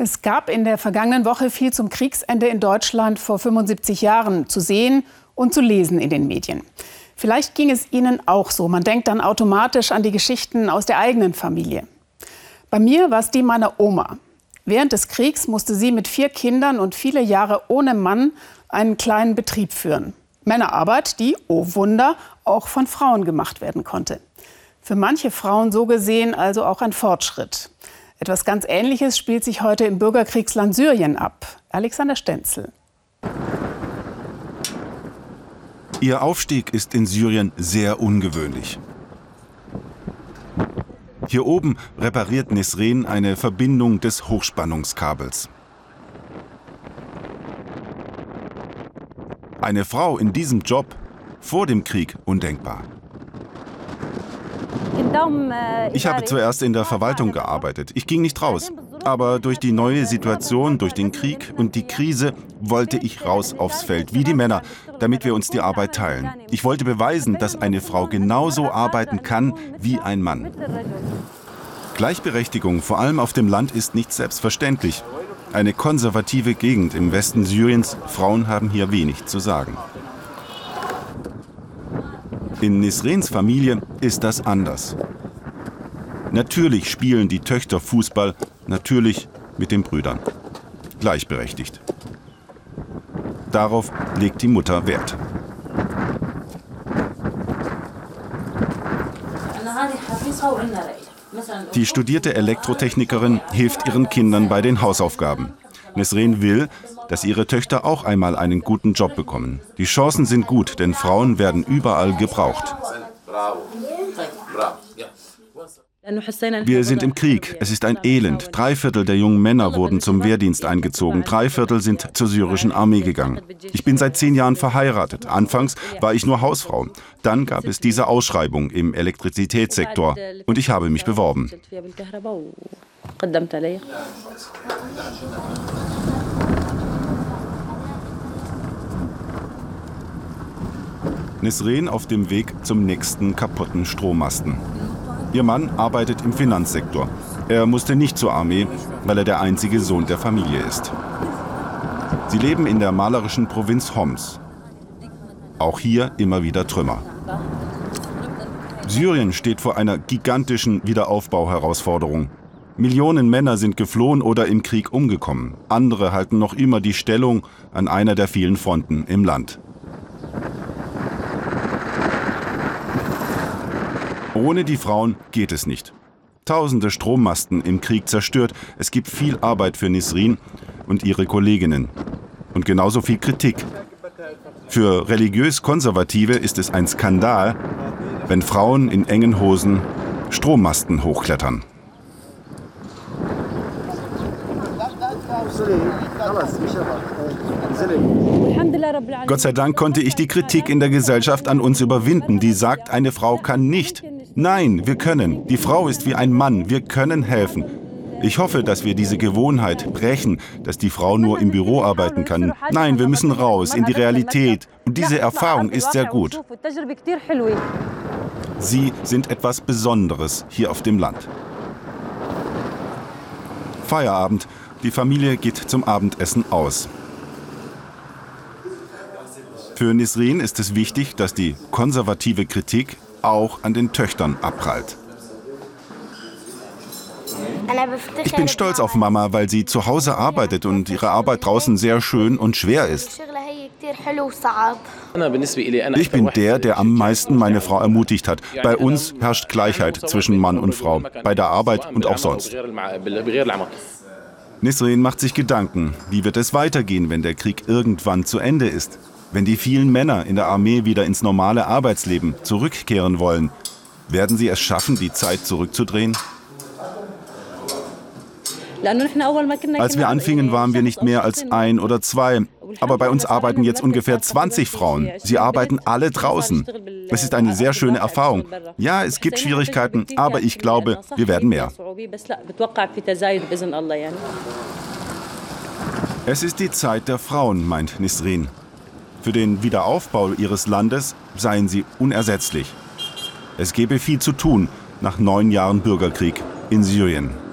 Es gab in der vergangenen Woche viel zum Kriegsende in Deutschland vor 75 Jahren zu sehen und zu lesen in den Medien. Vielleicht ging es Ihnen auch so. Man denkt dann automatisch an die Geschichten aus der eigenen Familie. Bei mir war es die meiner Oma. Während des Kriegs musste sie mit vier Kindern und viele Jahre ohne Mann einen kleinen Betrieb führen. Männerarbeit, die, oh Wunder, auch von Frauen gemacht werden konnte. Für manche Frauen so gesehen also auch ein Fortschritt. Etwas ganz Ähnliches spielt sich heute im Bürgerkriegsland Syrien ab. Alexander Stenzel. Ihr Aufstieg ist in Syrien sehr ungewöhnlich. Hier oben repariert Nesrin eine Verbindung des Hochspannungskabels. Eine Frau in diesem Job vor dem Krieg undenkbar. Ich habe zuerst in der Verwaltung gearbeitet. Ich ging nicht raus. Aber durch die neue Situation, durch den Krieg und die Krise wollte ich raus aufs Feld, wie die Männer, damit wir uns die Arbeit teilen. Ich wollte beweisen, dass eine Frau genauso arbeiten kann wie ein Mann. Gleichberechtigung, vor allem auf dem Land, ist nicht selbstverständlich. Eine konservative Gegend im Westen Syriens, Frauen haben hier wenig zu sagen. In Nisrens Familie ist das anders. Natürlich spielen die Töchter Fußball, natürlich mit den Brüdern. Gleichberechtigt. Darauf legt die Mutter Wert. Die studierte Elektrotechnikerin hilft ihren Kindern bei den Hausaufgaben. Nesrin will, dass ihre Töchter auch einmal einen guten Job bekommen. Die Chancen sind gut, denn Frauen werden überall gebraucht. Wir sind im Krieg. Es ist ein Elend. Drei Viertel der jungen Männer wurden zum Wehrdienst eingezogen. Drei Viertel sind zur syrischen Armee gegangen. Ich bin seit zehn Jahren verheiratet. Anfangs war ich nur Hausfrau. Dann gab es diese Ausschreibung im Elektrizitätssektor und ich habe mich beworben. Nesrin auf dem Weg zum nächsten kaputten Strommasten. Ihr Mann arbeitet im Finanzsektor. Er musste nicht zur Armee, weil er der einzige Sohn der Familie ist. Sie leben in der malerischen Provinz Homs. Auch hier immer wieder Trümmer. Syrien steht vor einer gigantischen Wiederaufbauherausforderung. Millionen Männer sind geflohen oder im Krieg umgekommen. Andere halten noch immer die Stellung an einer der vielen Fronten im Land. Ohne die Frauen geht es nicht. Tausende Strommasten im Krieg zerstört. Es gibt viel Arbeit für Nisrin und ihre Kolleginnen. Und genauso viel Kritik. Für religiös Konservative ist es ein Skandal, wenn Frauen in engen Hosen Strommasten hochklettern. Gott sei Dank konnte ich die Kritik in der Gesellschaft an uns überwinden, die sagt, eine Frau kann nicht Nein, wir können. Die Frau ist wie ein Mann. Wir können helfen. Ich hoffe, dass wir diese Gewohnheit brechen, dass die Frau nur im Büro arbeiten kann. Nein, wir müssen raus in die Realität. Und diese Erfahrung ist sehr gut. Sie sind etwas Besonderes hier auf dem Land. Feierabend. Die Familie geht zum Abendessen aus. Für Nisrin ist es wichtig, dass die konservative Kritik auch an den Töchtern abprallt. Ich bin stolz auf Mama, weil sie zu Hause arbeitet und ihre Arbeit draußen sehr schön und schwer ist. Ich bin der, der am meisten meine Frau ermutigt hat. Bei uns herrscht Gleichheit zwischen Mann und Frau, bei der Arbeit und auch sonst. Nisrin macht sich Gedanken, wie wird es weitergehen, wenn der Krieg irgendwann zu Ende ist? Wenn die vielen Männer in der Armee wieder ins normale Arbeitsleben zurückkehren wollen, werden sie es schaffen, die Zeit zurückzudrehen? Als wir anfingen, waren wir nicht mehr als ein oder zwei. Aber bei uns arbeiten jetzt ungefähr 20 Frauen. Sie arbeiten alle draußen. Es ist eine sehr schöne Erfahrung. Ja, es gibt Schwierigkeiten, aber ich glaube, wir werden mehr. Es ist die Zeit der Frauen, meint Nisrin. Für den Wiederaufbau ihres Landes seien sie unersetzlich. Es gebe viel zu tun nach neun Jahren Bürgerkrieg in Syrien.